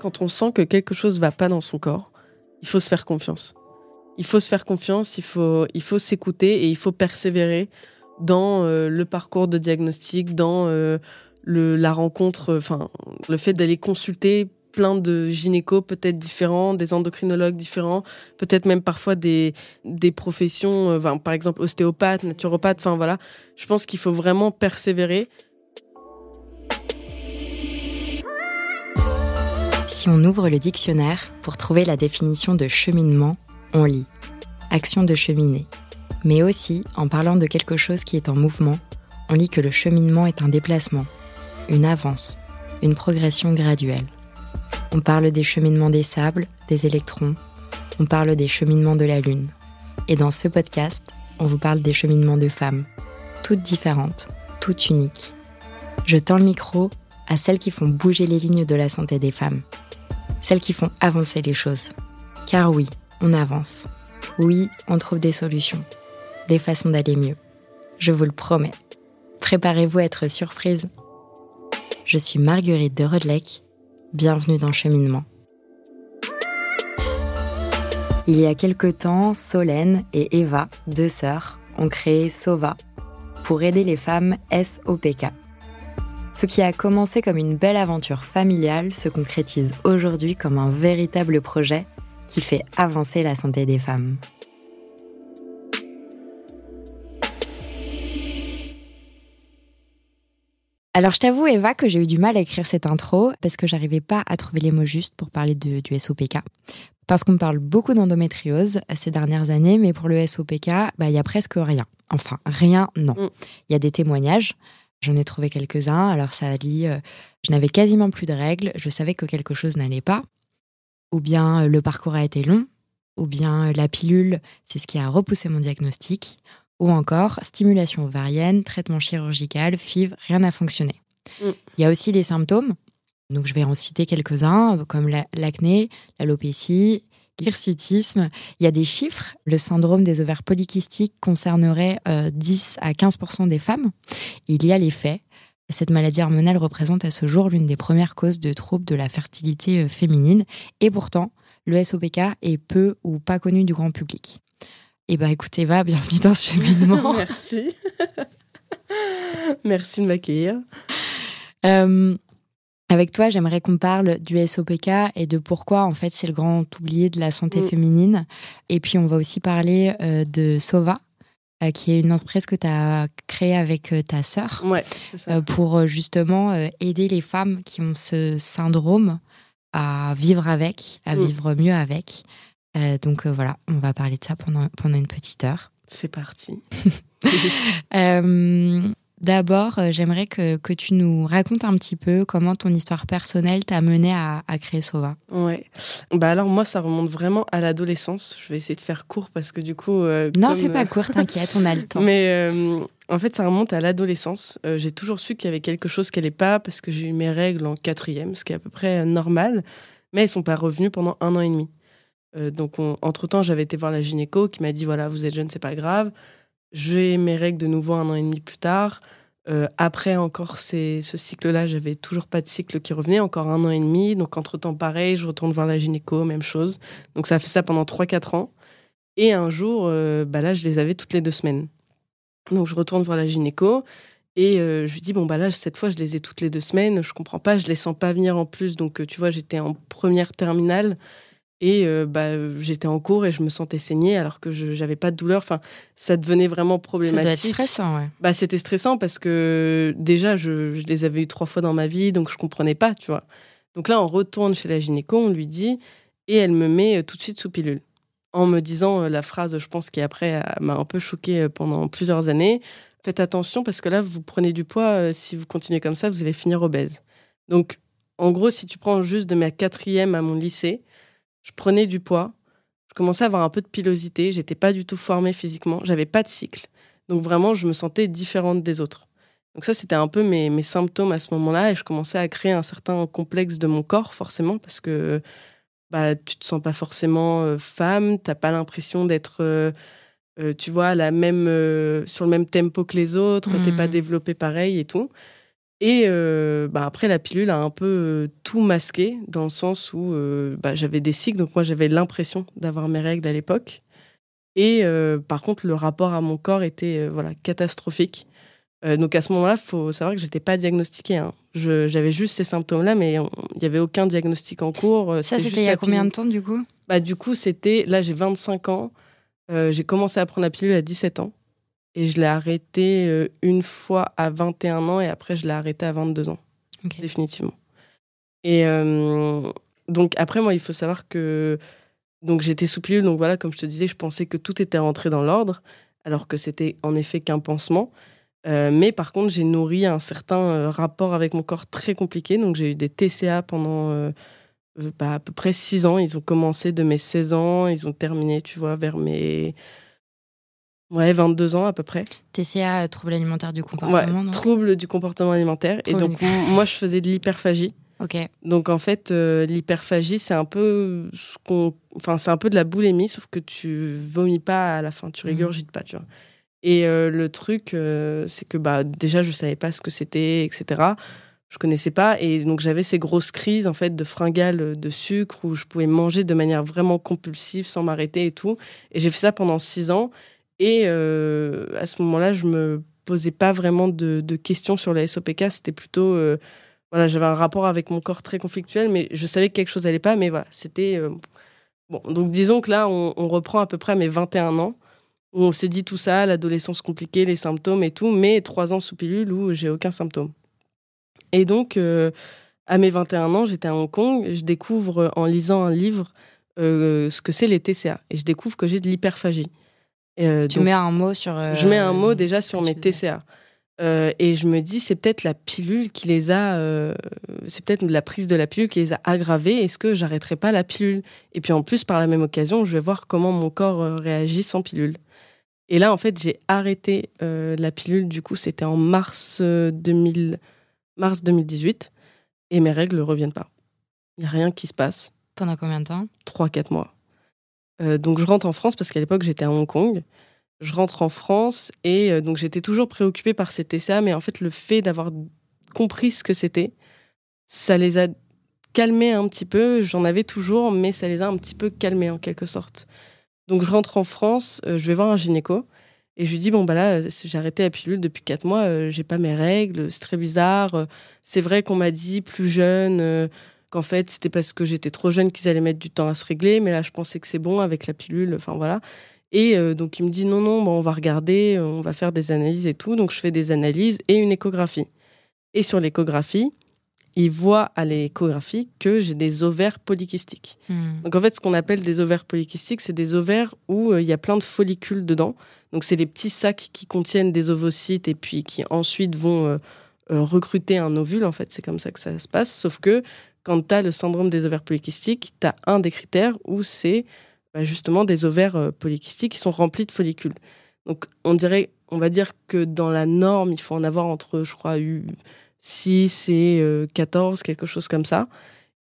Quand on sent que quelque chose va pas dans son corps, il faut se faire confiance. Il faut se faire confiance, il faut, il faut s'écouter et il faut persévérer dans euh, le parcours de diagnostic, dans euh, le, la rencontre, enfin, le fait d'aller consulter plein de gynécos peut-être différents, des endocrinologues différents, peut-être même parfois des, des professions, euh, par exemple ostéopathe, naturopathe, enfin voilà. Je pense qu'il faut vraiment persévérer. Si on ouvre le dictionnaire pour trouver la définition de cheminement, on lit action de cheminer. Mais aussi, en parlant de quelque chose qui est en mouvement, on lit que le cheminement est un déplacement, une avance, une progression graduelle. On parle des cheminements des sables, des électrons, on parle des cheminements de la Lune. Et dans ce podcast, on vous parle des cheminements de femmes, toutes différentes, toutes uniques. Je tends le micro à celles qui font bouger les lignes de la santé des femmes, celles qui font avancer les choses. Car oui, on avance. Oui, on trouve des solutions, des façons d'aller mieux. Je vous le promets. Préparez-vous à être surprise. Je suis Marguerite de Rodelec. Bienvenue dans Cheminement. Il y a quelque temps, Solène et Eva, deux sœurs, ont créé SOVA pour aider les femmes SOPK. Ce qui a commencé comme une belle aventure familiale se concrétise aujourd'hui comme un véritable projet qui fait avancer la santé des femmes. Alors je t'avoue Eva que j'ai eu du mal à écrire cette intro parce que j'arrivais pas à trouver les mots justes pour parler de, du SOPK. Parce qu'on parle beaucoup d'endométriose ces dernières années, mais pour le SOPK, bah, il y a presque rien. Enfin, rien, non. Mm. Il y a des témoignages. J'en ai trouvé quelques-uns. Alors ça dit, euh, je n'avais quasiment plus de règles, je savais que quelque chose n'allait pas ou bien euh, le parcours a été long, ou bien euh, la pilule, c'est ce qui a repoussé mon diagnostic, ou encore stimulation ovarienne, traitement chirurgical, FIV, rien n'a fonctionné. Mm. Il y a aussi les symptômes, donc je vais en citer quelques-uns, comme l'acné, l'alopécie, l'hirsutisme. Il y a des chiffres. Le syndrome des ovaires polykystiques concernerait 10 euh, à 15 des femmes. Il y a les faits. Cette maladie hormonale représente à ce jour l'une des premières causes de troubles de la fertilité euh, féminine et pourtant, le SOPK est peu ou pas connu du grand public. Eh bien, écoutez, Eva, bienvenue dans ce cheminement. Merci. Merci de m'accueillir. Euh, avec toi, j'aimerais qu'on parle du SOPK et de pourquoi, en fait, c'est le grand oublié de la santé mm. féminine. Et puis, on va aussi parler euh, de SOVA, euh, qui est une entreprise que tu as créée avec euh, ta sœur euh, pour justement aider les femmes qui ont ce syndrome à vivre avec, à mm. vivre mieux avec. donc voilà, on va parler de ça pendant, pendant une petite heure. C'est parti. D'abord, euh, j'aimerais que, que, tu nous racontes un petit peu comment ton histoire personnelle t'a mené à, à, créer Sova. Ouais. Bah alors moi, ça remonte vraiment à l'adolescence. Je vais essayer de faire court parce que du coup. Euh, non, fais pas court, t'inquiète, on a le temps. Mais euh, en fait, ça remonte à l'adolescence. j'ai toujours su qu'il y avait quelque chose qui n'allait pas parce que j'ai eu mes règles en quatrième, ce qui est à peu près normal. Mais elles sont pas revenues pendant un an et demi. donc, entre temps, j'avais été voir la gynéco qui m'a dit voilà, vous êtes jeune, c'est pas grave. J'ai mes règles de nouveau un an et demi plus tard. Euh, après encore ce cycle-là, j'avais toujours pas de cycle qui revenait, encore un an et demi. Donc entre-temps, pareil, je retourne voir la gynéco, même chose. Donc ça a fait ça pendant 3-4 ans. Et un jour, euh, bah là, je les avais toutes les deux semaines. Donc je retourne voir la gynéco et euh, je lui dis, bon, bah là, cette fois, je les ai toutes les deux semaines, je comprends pas, je les sens pas venir en plus. Donc tu vois, j'étais en première terminale. Et euh, bah, j'étais en cours et je me sentais saigner alors que je n'avais pas de douleur. Enfin, ça devenait vraiment problématique. Ça doit être stressant, ouais. Bah, c'était stressant parce que déjà, je, je, les avais eu trois fois dans ma vie, donc je comprenais pas, tu vois. Donc là, on retourne chez la gynéco, on lui dit, et elle me met euh, tout de suite sous pilule. En me disant euh, la phrase, je pense, qui après m'a un peu choquée pendant plusieurs années. Faites attention parce que là, vous prenez du poids. Si vous continuez comme ça, vous allez finir obèse. Donc, en gros, si tu prends juste de ma quatrième à mon lycée, je prenais du poids, je commençais à avoir un peu de pilosité, j'étais pas du tout formée physiquement, j'avais pas de cycle. Donc vraiment, je me sentais différente des autres. Donc ça, c'était un peu mes, mes, symptômes à ce moment-là, et je commençais à créer un certain complexe de mon corps, forcément, parce que bah, tu te sens pas forcément euh, femme, t'as pas l'impression d'être, euh, euh, tu vois, la même, sur le même tempo que les autres, t'es pas mmh. développé pareil et tout. Et euh, bah, après, la pilule a un peu euh, tout masqué, dans le sens où euh, bah, j'avais des cycles, donc moi j'avais l'impression d'avoir mes règles à l'époque. Et par contre, le rapport à mon corps était voilà, catastrophique. donc à ce moment-là, il faut savoir que j'étais pas diagnostiquée. Hein. J'avais juste ces symptômes-là, mais il n'y avait aucun diagnostic en cours. Ça, c'était il y a combien de temps du coup? Bah, Du coup, c'était. Là, j'ai 25 ans. j'ai commencé à prendre la pilule à 17 ans. Et je l'ai arrêté euh, une fois à 21 ans et après je l'ai arrêté à 22 ans. Définitivement. Et euh, donc après, moi, il faut savoir que donc j'étais sous pilule. Donc voilà, comme je te disais, je pensais que tout était rentré dans l'ordre, alors que c'était en effet qu'un pansement. Euh, mais par contre, j'ai nourri un certain rapport avec mon corps très compliqué. Donc j'ai eu des TCA pendant bah, à peu près 6 ans. Ils ont commencé de mes 16 ans, ils ont terminé, tu vois, vers mes Ouais, 22 ans à peu près. TCA, euh, trouble alimentaire du comportement. Ouais, trouble du comportement alimentaire. et donc, moi, je faisais de l'hyperphagie. Ok. Donc, en fait, euh, l'hyperphagie, c'est un peu ce qu'on. Enfin, c'est un peu de la boulimie, sauf que tu vomis pas à la fin, tu mhm. régurgites pas, tu vois. Et euh, le truc, c'est que bah, déjà, je savais pas ce que c'était, etc. Je connaissais pas. Et donc, j'avais ces grosses crises, en fait, de fringales de sucre où je pouvais manger de manière vraiment compulsive sans m'arrêter et tout. Et j'ai fait ça pendant six ans. Et euh, à ce moment-là, je me posais pas vraiment de, questions sur la SOPK. C'était plutôt. Euh, voilà, j'avais un rapport avec mon corps très conflictuel, mais je savais que quelque chose n'allait pas. Mais voilà, c'était. Euh, bon, donc disons que là, on, reprend à peu près à mes 21 ans, où on s'est dit tout ça, l'adolescence compliquée, les symptômes et tout, mais trois ans sous pilule où j'ai aucun symptôme. Et donc, à mes 21 ans, j'étais à Hong Kong, je découvre en lisant un livre ce que c'est les TCA, et je découvre que j'ai de l'hyperphagie. Euh, tu mets un mot sur. je mets un mot déjà sur mes TCA. Euh, et je me dis, c'est peut-être la pilule qui les a. Euh, c'est peut-être la prise de la pilule qui les a aggravés. Est-ce que j'arrêterai pas la pilule? Et puis en plus, par la même occasion, je vais voir comment mon corps réagit sans pilule. Et là, en fait, j'ai arrêté la pilule. Du coup, c'était en mars, 2000... mars 2018. Et mes règles ne reviennent pas. Il n'y a rien qui se passe. Pendant combien de temps? 3-4 mois. Euh, donc je rentre en France parce qu'à l'époque j'étais à Hong Kong. Je rentre en France et euh, donc j'étais toujours préoccupée par cet TCA, mais en fait le fait d'avoir compris ce que c'était, ça les a calmés un petit peu. J'en avais toujours, mais ça les a un petit peu calmés en quelque sorte. Donc je rentre en France, euh, je vais voir un gynéco et je lui dis bon bah là j'ai arrêté la pilule depuis quatre mois, j'ai pas mes règles, c'est très bizarre. c'est vrai qu'on m'a dit plus jeune qu'en fait c'était parce que j'étais trop jeune qu'ils allaient mettre du temps à se régler, mais là je pensais que c'est bon avec la pilule, enfin voilà. Et euh, donc il me dit non, non, bon, on va regarder, on va faire des analyses et tout. Donc je fais des analyses et une échographie. Et sur l'échographie, il voit à l'échographie que j'ai des ovaires polykystiques. Hmm. Donc en fait, ce qu'on appelle des ovaires polykystiques, c'est des ovaires où euh, il y a plein de follicules dedans. Donc c'est des petits sacs qui contiennent des ovocytes et puis qui ensuite vont euh, recruter un ovule. En fait, c'est comme ça que ça se passe. Sauf que quand tu as le syndrome des ovaires polykystiques, tu as un des critères où c'est bah, justement des ovaires euh, polykystiques qui sont remplis de follicules. Donc on dirait, on va dire que dans la norme, il faut en avoir entre, je crois, 6 et 14, euh, quelque chose comme ça.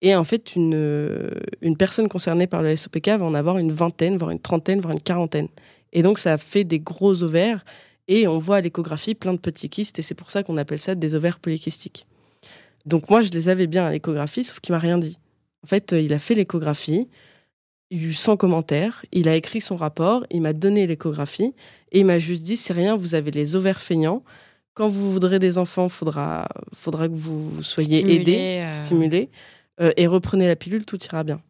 Et en fait, une, euh, une personne concernée par le SOPK va en avoir une vingtaine, voire une trentaine, voire une quarantaine. Et donc, ça fait des gros ovaires. Et on voit à l'échographie plein de petits kystes. Et c'est pour ça qu'on appelle ça des ovaires polykystiques. Donc moi, je les avais bien à l'échographie, sauf qu'il m'a rien dit. En fait, euh, il a fait l'échographie, il eu sans commentaire, il a écrit son rapport, il m'a donné l'échographie et il m'a juste dit c'est rien, vous avez les ovaires feignants. Quand vous voudrez des enfants, faudra faudra que vous soyez aidés, stimulés euh, et reprenez la pilule, tout ira bien.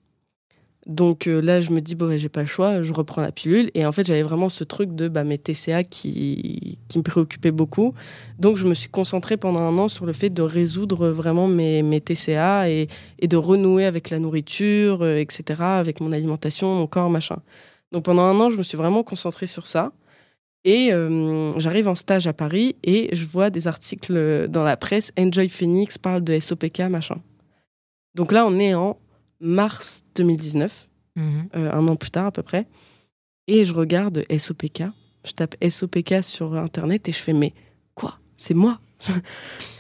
Donc euh, là, je me dis, bon, j'ai pas le choix, je reprends la pilule. Et en fait, j'avais vraiment ce truc de bah, mes TCA qui, me préoccupait beaucoup. Donc, je me suis concentrée pendant un an sur le fait de résoudre vraiment mes, TCA et, et, de renouer avec la nourriture, euh, etc., avec mon alimentation, mon corps, machin. Donc, pendant un an, je me suis vraiment concentrée sur ça. Et euh, j'arrive en stage à Paris et je vois des articles dans la presse. Enjoy Phoenix parle de SOPK, machin. Donc là, on est en mars 2019, mhm. euh, un an plus tard à peu près. Et je regarde SOPK. Je tape SOPK sur Internet et je fais, mais quoi? C'est moi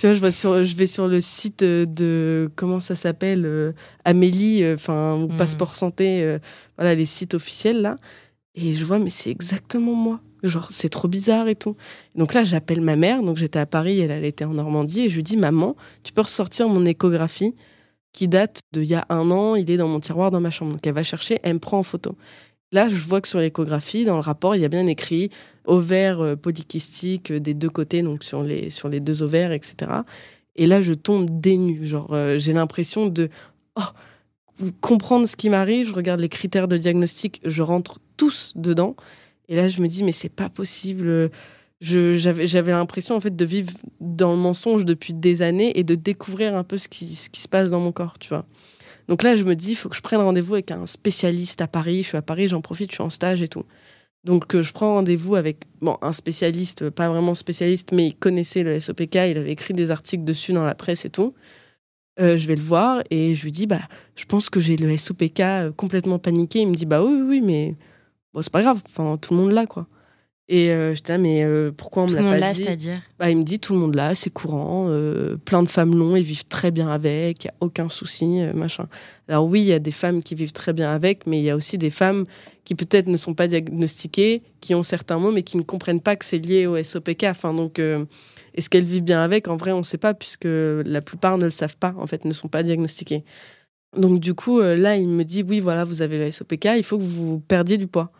tu vois, je, vois sur, je vais sur le site de, comment ça s'appelle, euh, Amélie, euh, enfin, ou mhm. Passeport Santé, voilà, les sites officiels là. Et je vois, mais c'est exactement moi. Genre, c'est trop bizarre et tout. Donc là, j'appelle ma mère. Donc j'étais à Paris, elle, elle était en Normandie. Et je lui dis, maman, tu peux ressortir mon échographie? Qui date d'il y a un an. Il est dans mon tiroir dans ma chambre. Donc elle va chercher, elle me prend en photo. Là, je vois que sur l'échographie, dans le rapport, il y a bien écrit ovaire euh, polykystique euh, des deux côtés, donc sur les, sur les deux ovaires, etc. Et là, je tombe dénue. Genre, euh, j'ai l'impression de oh, comprendre ce qui m'arrive. Je regarde les critères de diagnostic, je rentre tous dedans. Et là, je me dis, mais c'est pas possible. J'avais l'impression en fait de vivre dans le mensonge depuis des années et de découvrir un peu ce qui, se passe dans mon corps, tu vois. Donc là, je me dis, il faut que je prenne rendez-vous avec un spécialiste à Paris. Je suis à Paris, j'en profite, je suis en stage et tout. Donc euh, je prends rendez-vous avec bon, un spécialiste, pas vraiment spécialiste, mais il connaissait le SOPK, il avait écrit des articles dessus dans la presse et tout. Euh, je vais le voir et je lui dis, bah, je pense que j'ai le SOPK euh, complètement paniqué. Il me dit, bah oui, oui, oui mais bon, c'est pas grave, enfin, tout le monde l'a, quoi. Et euh, j'étais là, mais euh, pourquoi on me l'a pas là, c'est-à-dire bah, Il me dit tout le monde là, c'est courant, euh, plein de femmes l'ont, ils vivent très bien avec, il n'y a aucun souci, machin. Alors oui, il y a des femmes qui vivent très bien avec, mais il y a aussi des femmes qui peut-être ne sont pas diagnostiquées, qui ont certains mots, mais qui ne comprennent pas que c'est lié au SOPK. Enfin, donc, est-ce qu'elles vivent bien avec? En vrai, on ne sait pas, puisque la plupart ne le savent pas, en fait, ne sont pas diagnostiquées. Donc du coup, là, il me dit, oui, voilà, vous avez le SOPK, il faut que vous perdiez du poids.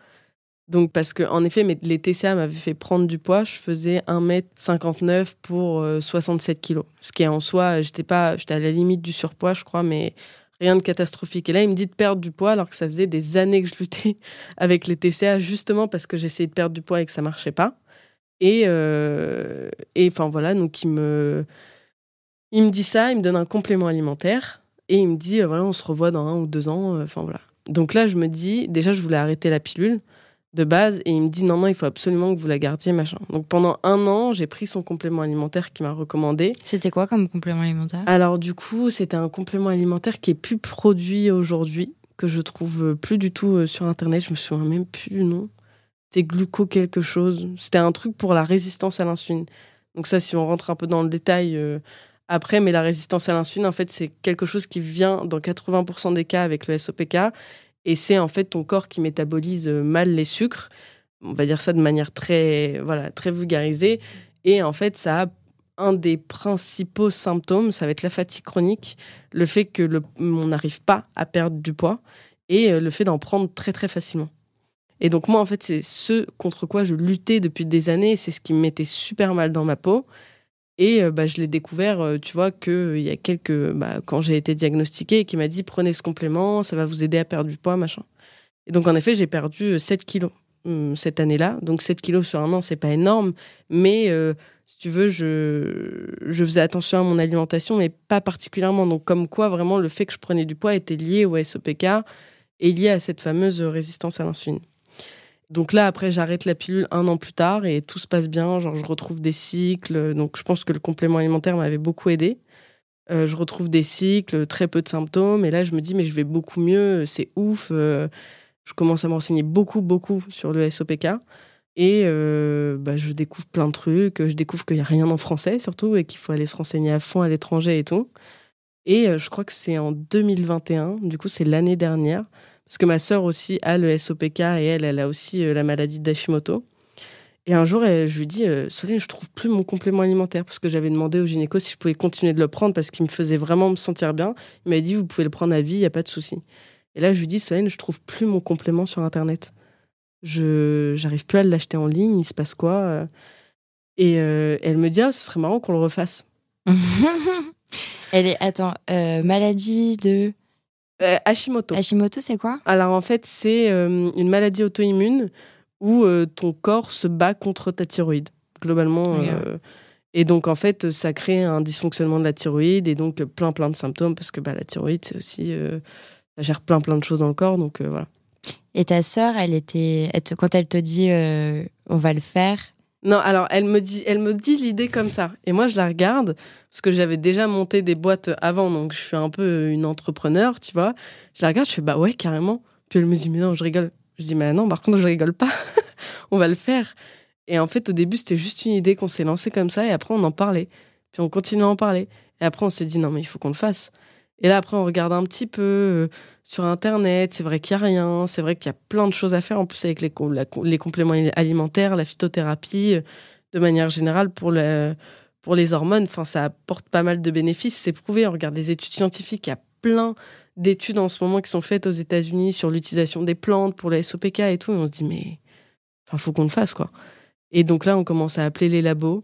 Donc, parce que, en effet, les TCA m'avaient fait prendre du poids. Je faisais 1m59 pour 67 euh, kilos. Ce qui est en soi, j'étais pas, j'étais à la limite du surpoids, je crois, mais rien de catastrophique. Et là, il me dit de perdre du poids alors que ça faisait des années que je luttais avec les TCA, justement parce que j'essayais de perdre du poids et que ça marchait pas. Et, euh, et enfin, voilà, donc il me, il me dit ça, il me donne un complément alimentaire et il me dit, euh, voilà, on se revoit dans un ou deux ans. Enfin, voilà. Donc là, je me dis, déjà, je voulais arrêter la pilule de base et il me dit non non il faut absolument que vous la gardiez machin. Donc pendant un an j'ai pris son complément alimentaire qu'il m'a recommandé. C'était quoi comme complément alimentaire? Alors du coup c'était un complément alimentaire qui est plus produit aujourd'hui que je trouve plus du tout euh, sur internet. Je me souviens même plus du nom. C'était gluco quelque chose. C'était un truc pour la résistance à l'insuline. Donc ça si on rentre un peu dans le détail euh, après mais la résistance à l'insuline en fait c'est quelque chose qui vient dans 80% des cas avec le SOPK et c'est en fait ton corps qui métabolise euh, mal les sucres. On va dire ça de manière très, voilà, très vulgarisée. Et en fait, ça a un des principaux symptômes, ça va être la fatigue chronique, le fait que le, n'arrive pas à perdre du poids et euh, le fait d'en prendre très très facilement. Et donc moi, en fait, c'est ce contre quoi je luttais depuis des années, c'est ce qui me mettait super mal dans ma peau. Et euh, bah, je l'ai découvert, euh, tu vois, qu'il euh, y a quelques. Bah, quand j'ai été diagnostiquée qui m'a dit prenez ce complément, ça va vous aider à perdre du poids, machin. Et donc, en effet, j'ai perdu 7 kilos hum, cette année-là. Donc, 7 kilos sur un an, c'est pas énorme. Mais si tu veux, je, je faisais attention à mon alimentation, mais pas particulièrement. Donc, comme quoi, vraiment, le fait que je prenais du poids était lié au SOPK et lié à cette fameuse résistance à l'insuline. Donc là, après, j'arrête la pilule un an plus tard et tout se passe bien. Genre, je retrouve des cycles. Donc, je pense que le complément alimentaire m'avait beaucoup aidé. Euh, je retrouve des cycles, très peu de symptômes. Et là, je me dis, mais je vais beaucoup mieux, c'est ouf. Euh, je commence à m'enseigner beaucoup, beaucoup sur le SOPK. Et euh, bah, je découvre plein de trucs. Je découvre qu'il n'y a rien en français, surtout, et qu'il faut aller se renseigner à fond à l'étranger et tout. Et je crois que c'est en 2021, du coup, c'est l'année dernière. Parce que ma sœur aussi a le SOPK et elle, elle a aussi euh, la maladie d'Hashimoto. Et un jour, je lui dis, euh, Soline, je trouve plus mon complément alimentaire parce que j'avais demandé au gynéco si je pouvais continuer de le prendre parce qu'il me faisait vraiment me sentir bien. Il m'a dit, vous pouvez le prendre à vie, il n'y a pas de souci. Et là, je lui dis, Soline, je trouve plus mon complément sur Internet. Je j'arrive plus à l'acheter en ligne, il se passe quoi euh Et elle me dit, ah, ce serait marrant qu'on le refasse. elle est, attends, maladie de euh, Hashimoto. Hashimoto, c'est quoi? Alors en fait, c'est euh, une maladie auto-immune où euh, ton corps se bat contre ta thyroïde, globalement. et donc en fait, ça crée un dysfonctionnement de la thyroïde et donc plein plein de symptômes parce que bah, la thyroïde, c'est aussi. ça gère plein plein de choses dans le corps, donc voilà. Et ta sœur, elle était. quand elle te dit on va le faire, non, alors elle me dit, elle me dit l'idée comme ça, et moi je la regarde parce que j'avais déjà monté des boîtes avant, donc je suis un peu une entrepreneur, tu vois. Je la regarde, je fais bah ouais carrément. Puis elle me dit mais non, je rigole. Je dis mais non, par contre je rigole pas, on va le faire. Et en fait au début c'était juste une idée qu'on s'est lancée comme ça, et après on en parlait, puis on continue à en parler, et après on s'est dit non mais il faut qu'on le fasse. Et là, après, on regarde un petit peu euh, sur Internet. C'est vrai qu'il n'y a rien. C'est vrai qu'il y a plein de choses à faire, en plus avec les, compléments alimentaires, la phytothérapie, de manière générale, pour, pour les hormones. Enfin, ça apporte pas mal de bénéfices. C'est prouvé. On regarde les études scientifiques. Il y a plein d'études en ce moment qui sont faites aux États-Unis sur l'utilisation des plantes pour la SOPK et tout. Et on se dit, mais enfin, faut qu'on le fasse, quoi. Et donc là, on commence à appeler les labos.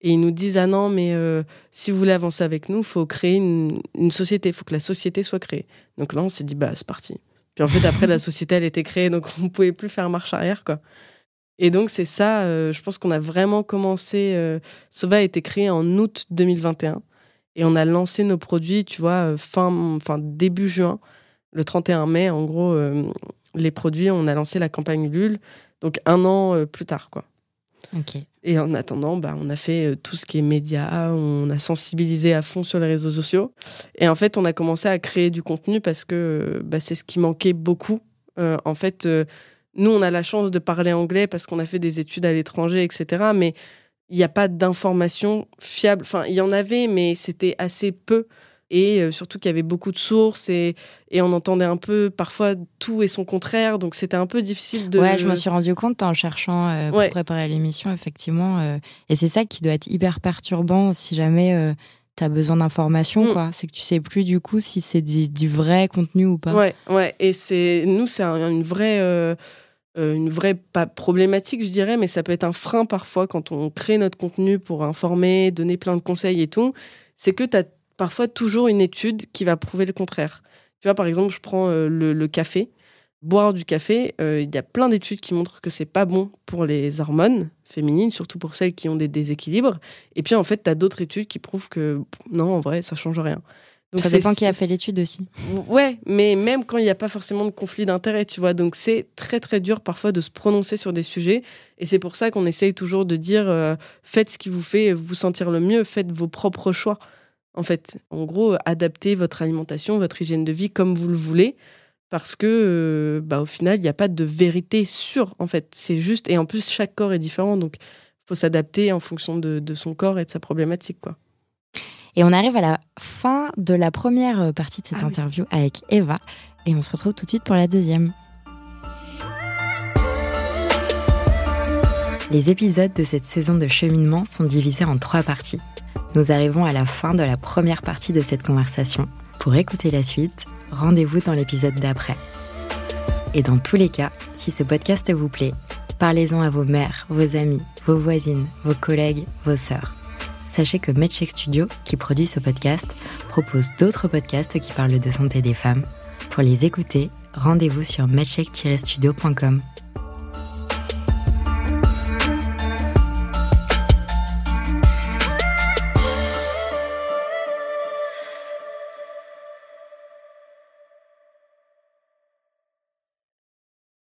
Et ils nous disent ah non mais euh, si vous voulez avancer avec nous, faut créer une, société, il faut que la société soit créée. Donc là on s'est dit bah c'est parti. Puis en fait après la société elle était créée donc on pouvait plus faire marche arrière quoi. Et donc c'est ça, euh, je pense qu'on a vraiment commencé. Euh, Sova a été créé en août 2021 et on a lancé nos produits, tu vois, fin, enfin début juin, le 31 mai en gros les produits, on a lancé la campagne Ulule, donc un an plus tard quoi. Et en attendant, bah, on a fait euh, tout ce qui est médias, on a sensibilisé à fond sur les réseaux sociaux. Et en fait, on a commencé à créer du contenu parce que bah, c'est ce qui manquait beaucoup. Euh, en fait, euh, nous, on a la chance de parler anglais parce qu'on a fait des études à l'étranger, etc. Mais il n'y a pas d'informations fiables. Enfin, il y en avait, mais c'était assez peu et euh, surtout qu'il y avait beaucoup de sources et, et, on entendait un peu parfois tout et son contraire, donc c'était un peu difficile de. Ouais, je me suis rendu compte en cherchant euh, pour préparer l'émission, effectivement, euh, et c'est ça qui doit être hyper perturbant si jamais. tu as besoin d'informations, mm. quoi. C'est que tu sais plus du coup si c'est du, vrai contenu ou pas. Ouais, ouais. Et c'est nous, c'est une vraie, une vraie pas problématique, je dirais, mais ça peut être un frein parfois quand on crée notre contenu pour informer, donner plein de conseils et tout. C'est que tu as parfois toujours une étude qui va prouver le contraire. Tu vois, par exemple, je prends euh, le, café. Boire du café, euh, il y a plein d'études qui montrent que c'est pas bon pour les hormones féminines, surtout pour celles qui ont des déséquilibres. Et puis en fait, tu as d'autres études qui prouvent que non, en vrai, ça change rien. Donc ça dépend qui a fait l'étude aussi. Ouais, mais même quand il n'y a pas forcément de conflit d'intérêt, tu vois. Donc c'est très très dur parfois de se prononcer sur des sujets. Et c'est pour ça qu'on essaye toujours de dire euh, faites ce qui vous fait vous sentir le mieux, faites vos propres choix en fait. En gros, adaptez votre alimentation, votre hygiène de vie comme vous le voulez, parce que, euh, bah, au final, il n'y a pas de vérité sûre, en fait. C'est juste, et en plus, chaque corps est différent, donc il faut s'adapter en fonction de, son corps et de sa problématique, quoi. Et on arrive à la fin de la première partie de cette ah interview avec Eva, et on se retrouve tout de suite pour la deuxième. Les épisodes de cette saison de cheminement sont divisés en trois parties. Nous arrivons à la fin de la première partie de cette conversation. Pour écouter la suite, rendez-vous dans l'épisode d'après. Et dans tous les cas, si ce podcast vous plaît, parlez-en à vos mères, vos amis, vos voisines, vos collègues, vos sœurs. Sachez que MedCheck Studio, qui produit ce podcast, propose d'autres podcasts qui parlent de santé des femmes. Pour les écouter, rendez-vous sur medcheck-studio.com.